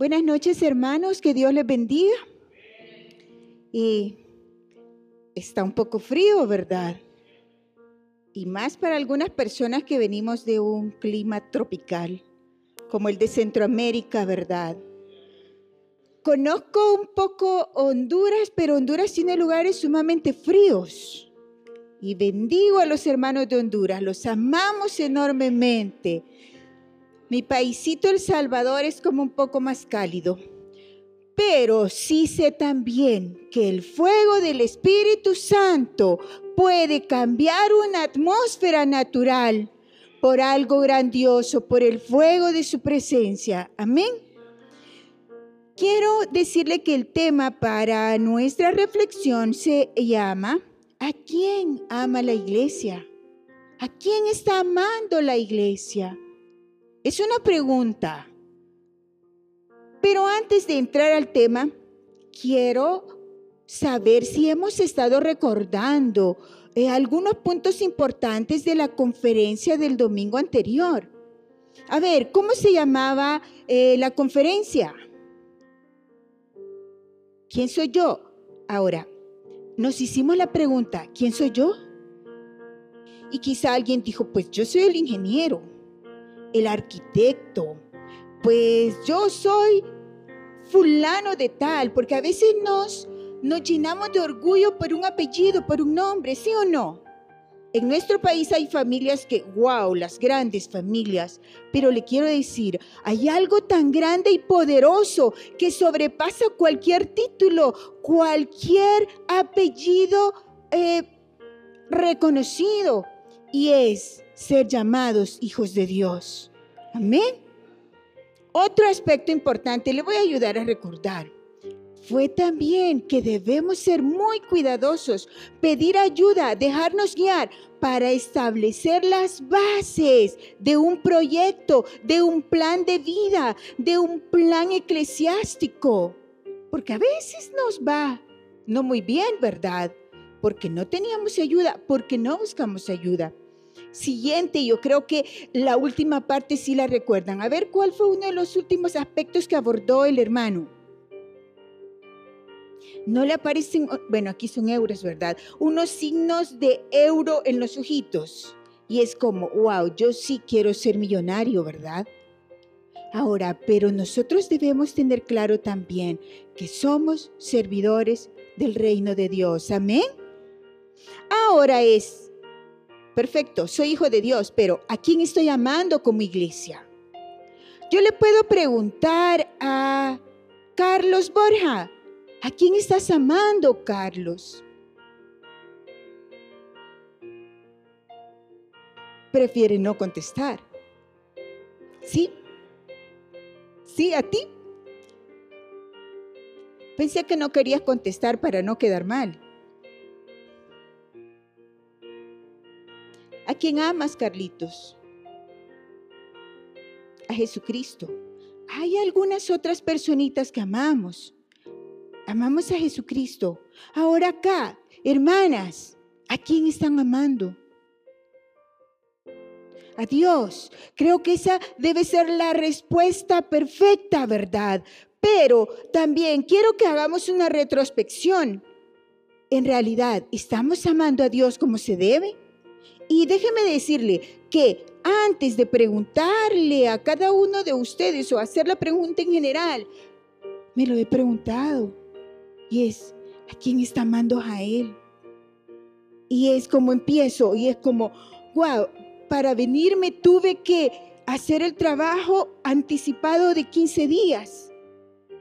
Buenas noches, hermanos, que Dios les bendiga. Y está un poco frío, ¿verdad? Y más para algunas personas que venimos de un clima tropical, como el de Centroamérica, ¿verdad? Conozco un poco Honduras, pero Honduras tiene lugares sumamente fríos. Y bendigo a los hermanos de Honduras, los amamos enormemente. Mi paisito El Salvador es como un poco más cálido. Pero sí sé también que el fuego del Espíritu Santo puede cambiar una atmósfera natural por algo grandioso, por el fuego de su presencia. Amén. Quiero decirle que el tema para nuestra reflexión se llama ¿A quién ama la iglesia? ¿A quién está amando la iglesia? Es una pregunta. Pero antes de entrar al tema, quiero saber si hemos estado recordando eh, algunos puntos importantes de la conferencia del domingo anterior. A ver, ¿cómo se llamaba eh, la conferencia? ¿Quién soy yo? Ahora, nos hicimos la pregunta, ¿quién soy yo? Y quizá alguien dijo, pues yo soy el ingeniero, el arquitecto, pues yo soy fulano de tal, porque a veces nos, nos llenamos de orgullo por un apellido, por un nombre, ¿sí o no? En nuestro país hay familias que, wow, las grandes familias, pero le quiero decir, hay algo tan grande y poderoso que sobrepasa cualquier título, cualquier apellido eh, reconocido, y es ser llamados hijos de Dios. Amén. Otro aspecto importante, le voy a ayudar a recordar, fue también que debemos ser muy cuidadosos, pedir ayuda, dejarnos guiar para establecer las bases de un proyecto, de un plan de vida, de un plan eclesiástico. Porque a veces nos va no muy bien, ¿verdad? Porque no teníamos ayuda, porque no buscamos ayuda. Siguiente, yo creo que la última parte sí la recuerdan. A ver, ¿cuál fue uno de los últimos aspectos que abordó el hermano? No le aparecen, bueno, aquí son euros, ¿verdad? Unos signos de euro en los ojitos. Y es como, wow, yo sí quiero ser millonario, ¿verdad? Ahora, pero nosotros debemos tener claro también que somos servidores del reino de Dios. Amén. Ahora es, Perfecto, soy hijo de Dios, pero ¿a quién estoy amando como iglesia? Yo le puedo preguntar a Carlos Borja, ¿a quién estás amando, Carlos? Prefiere no contestar. ¿Sí? ¿Sí a ti? Pensé que no querías contestar para no quedar mal. ¿A quién amas, Carlitos? A Jesucristo. Hay algunas otras personitas que amamos. Amamos a Jesucristo. Ahora acá, hermanas, ¿a quién están amando? A Dios. Creo que esa debe ser la respuesta perfecta, ¿verdad? Pero también quiero que hagamos una retrospección. En realidad, ¿estamos amando a Dios como se debe? Y déjeme decirle que antes de preguntarle a cada uno de ustedes o hacer la pregunta en general, me lo he preguntado. Y es, ¿a quién está amando a Él? Y es como empiezo, y es como, wow, para venirme tuve que hacer el trabajo anticipado de 15 días.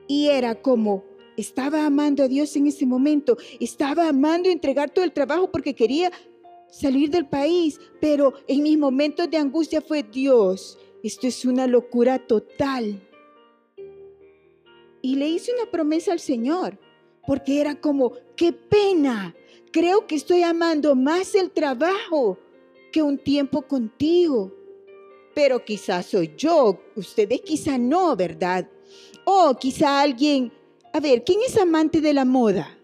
Y era como, estaba amando a Dios en ese momento, estaba amando entregar todo el trabajo porque quería salir del país, pero en mis momentos de angustia fue Dios. Esto es una locura total. Y le hice una promesa al Señor, porque era como, qué pena, creo que estoy amando más el trabajo que un tiempo contigo. Pero quizás soy yo, ustedes quizá no, ¿verdad? O quizá alguien, a ver, ¿quién es amante de la moda?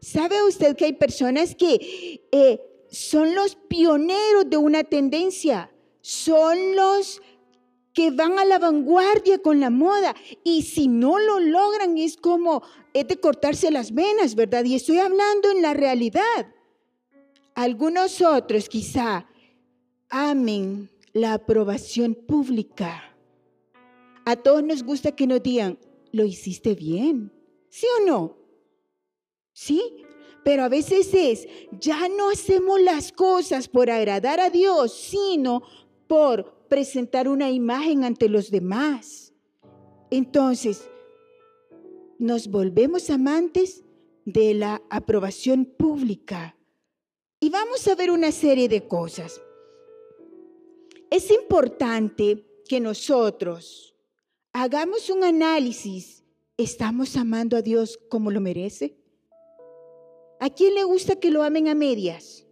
¿Sabe usted que hay personas que eh, son los pioneros de una tendencia? Son los que van a la vanguardia con la moda. Y si no lo logran, es como de cortarse las venas, ¿verdad? Y estoy hablando en la realidad. Algunos otros quizá amen la aprobación pública. A todos nos gusta que nos digan, lo hiciste bien, ¿sí o no? ¿Sí? Pero a veces es, ya no hacemos las cosas por agradar a Dios, sino por presentar una imagen ante los demás. Entonces, nos volvemos amantes de la aprobación pública. Y vamos a ver una serie de cosas. Es importante que nosotros hagamos un análisis. ¿Estamos amando a Dios como lo merece? ¿A quién le gusta que lo amen a medias?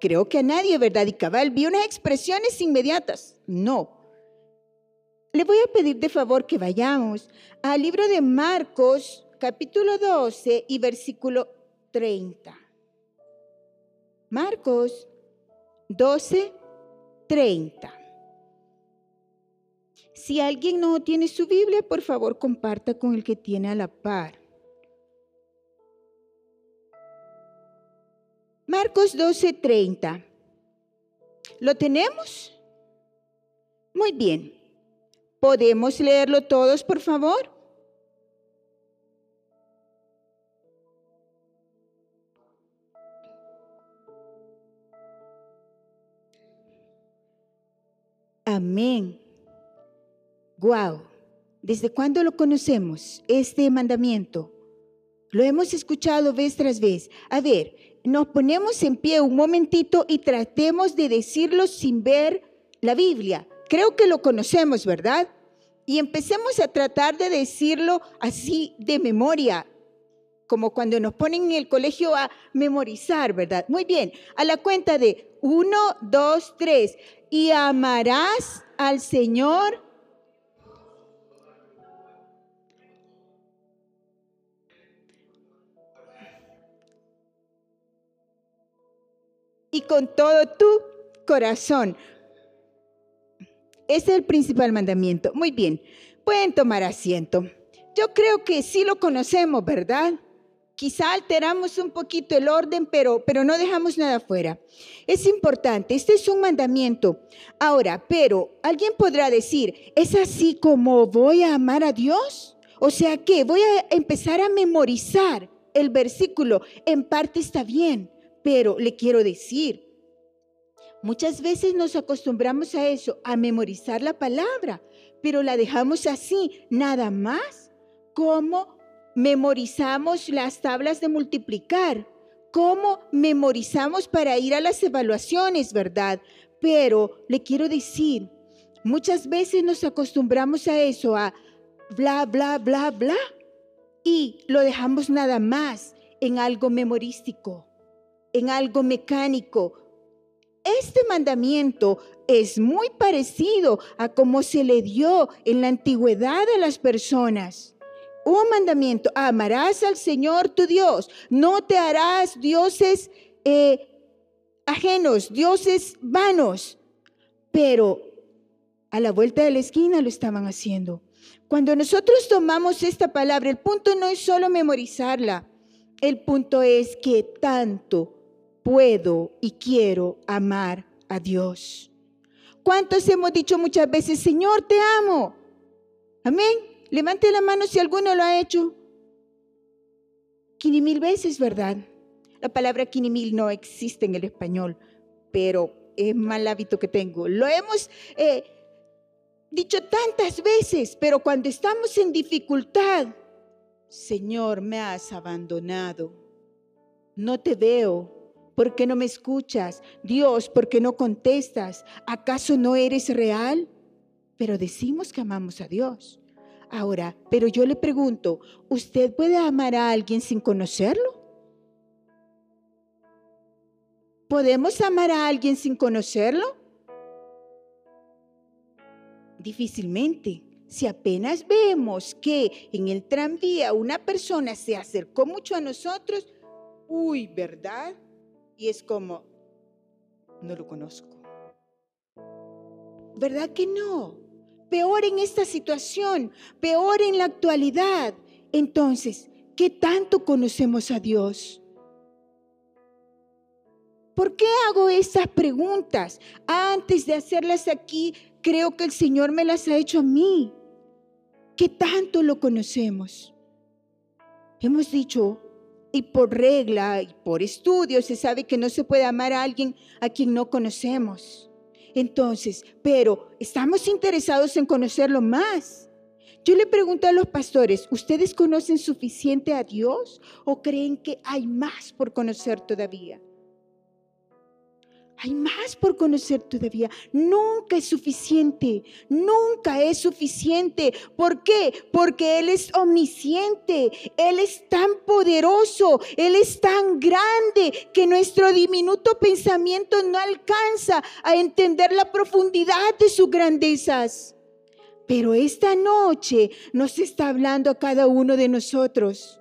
Creo que a nadie, ¿verdad? Y cabal, vi unas expresiones inmediatas. No. Le voy a pedir de favor que vayamos al libro de Marcos, capítulo 12 y versículo 30. Marcos 12, 30. Si alguien no tiene su Biblia, por favor comparta con el que tiene a la par. Marcos 12:30. ¿Lo tenemos? Muy bien. ¿Podemos leerlo todos, por favor? Amén. Guau. ¿Desde cuándo lo conocemos, este mandamiento? Lo hemos escuchado vez tras vez. A ver, nos ponemos en pie un momentito y tratemos de decirlo sin ver la Biblia. Creo que lo conocemos, ¿verdad? Y empecemos a tratar de decirlo así de memoria, como cuando nos ponen en el colegio a memorizar, ¿verdad? Muy bien, a la cuenta de uno, dos, tres. Y amarás al Señor y con todo tu corazón. Es el principal mandamiento. Muy bien, pueden tomar asiento. Yo creo que sí lo conocemos, ¿verdad? Quizá alteramos un poquito el orden, pero, pero no dejamos nada fuera. Es importante, este es un mandamiento. Ahora, pero alguien podrá decir, ¿es así como voy a amar a Dios? O sea que voy a empezar a memorizar el versículo. En parte está bien, pero le quiero decir, muchas veces nos acostumbramos a eso, a memorizar la palabra, pero la dejamos así, nada más, como memorizamos las tablas de multiplicar, como memorizamos para ir a las evaluaciones, ¿verdad? Pero le quiero decir, muchas veces nos acostumbramos a eso, a bla, bla, bla, bla, y lo dejamos nada más en algo memorístico en algo mecánico. Este mandamiento es muy parecido a como se le dio en la antigüedad a las personas. Un mandamiento, amarás al Señor tu Dios, no te harás dioses eh, ajenos, dioses vanos. Pero a la vuelta de la esquina lo estaban haciendo. Cuando nosotros tomamos esta palabra, el punto no es solo memorizarla, el punto es que tanto puedo y quiero amar a Dios. ¿Cuántos hemos dicho muchas veces, Señor, te amo? Amén. Levante la mano si alguno lo ha hecho. Quinimil veces, ¿verdad? La palabra quinimil no existe en el español, pero es mal hábito que tengo. Lo hemos eh, dicho tantas veces, pero cuando estamos en dificultad, Señor, me has abandonado. No te veo, ¿Por qué no me escuchas? Dios, ¿por qué no contestas? ¿Acaso no eres real? Pero decimos que amamos a Dios. Ahora, pero yo le pregunto, ¿usted puede amar a alguien sin conocerlo? ¿Podemos amar a alguien sin conocerlo? Difícilmente. Si apenas vemos que en el tranvía una persona se acercó mucho a nosotros, uy, ¿verdad? Y es como, no lo conozco. ¿verdad que no? Peor en esta situación, peor en la actualidad. Entonces, ¿qué tanto conocemos a Dios? ¿Por qué hago estas preguntas? Antes de hacerlas aquí, creo que el Señor me las ha hecho a mí. ¿Qué tanto lo conocemos? Hemos dicho, y por regla y por estudio se sabe que no se puede amar a alguien a quien no conocemos. Entonces, pero estamos interesados en conocerlo más. Yo le pregunto a los pastores, ¿ustedes conocen suficiente a Dios o creen que hay más por conocer todavía? Hay más por conocer todavía. Nunca es suficiente. Nunca es suficiente. ¿Por qué? Porque Él es omnisciente. Él es tan poderoso. Él es tan grande que nuestro diminuto pensamiento no alcanza a entender la profundidad de sus grandezas. Pero esta noche nos está hablando a cada uno de nosotros.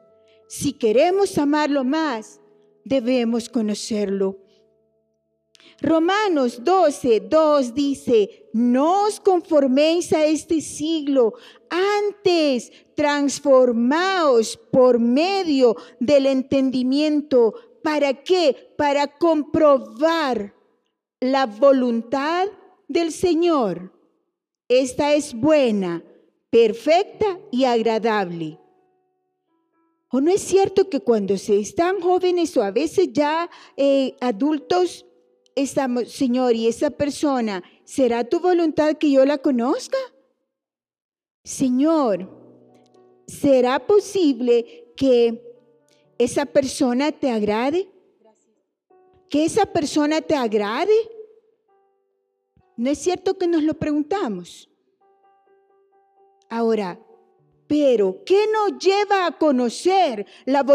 Si queremos amarlo más, debemos conocerlo. Romanos 12, 2 dice, no os conforméis a este siglo, antes transformaos por medio del entendimiento. ¿Para qué? Para comprobar la voluntad del Señor. Esta es buena, perfecta y agradable. ¿O no es cierto que cuando se están jóvenes o a veces ya eh, adultos, Señor, y esa persona, ¿será tu voluntad que yo la conozca? Señor, ¿será posible que esa persona te agrade? ¿Que esa persona te agrade? ¿No es cierto que nos lo preguntamos? Ahora, pero ¿qué nos lleva a conocer la voluntad?